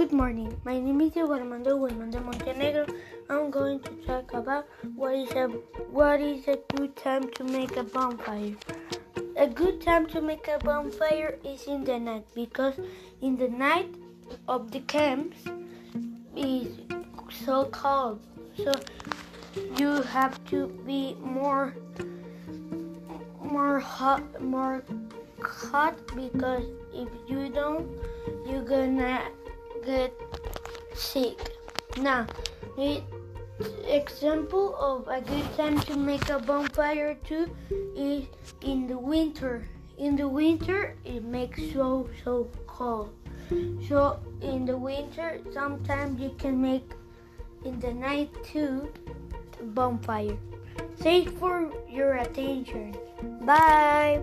Good morning. My name is Diego Armando de Montenegro. I'm going to talk about what is a what is a good time to make a bonfire. A good time to make a bonfire is in the night because in the night of the camps is so cold. So you have to be more more hot more hot because if you don't you're gonna get sick. Now, the example of a good time to make a bonfire too is in the winter. In the winter, it makes so so cold. So in the winter, sometimes you can make in the night too bonfire. Thanks for your attention. Bye.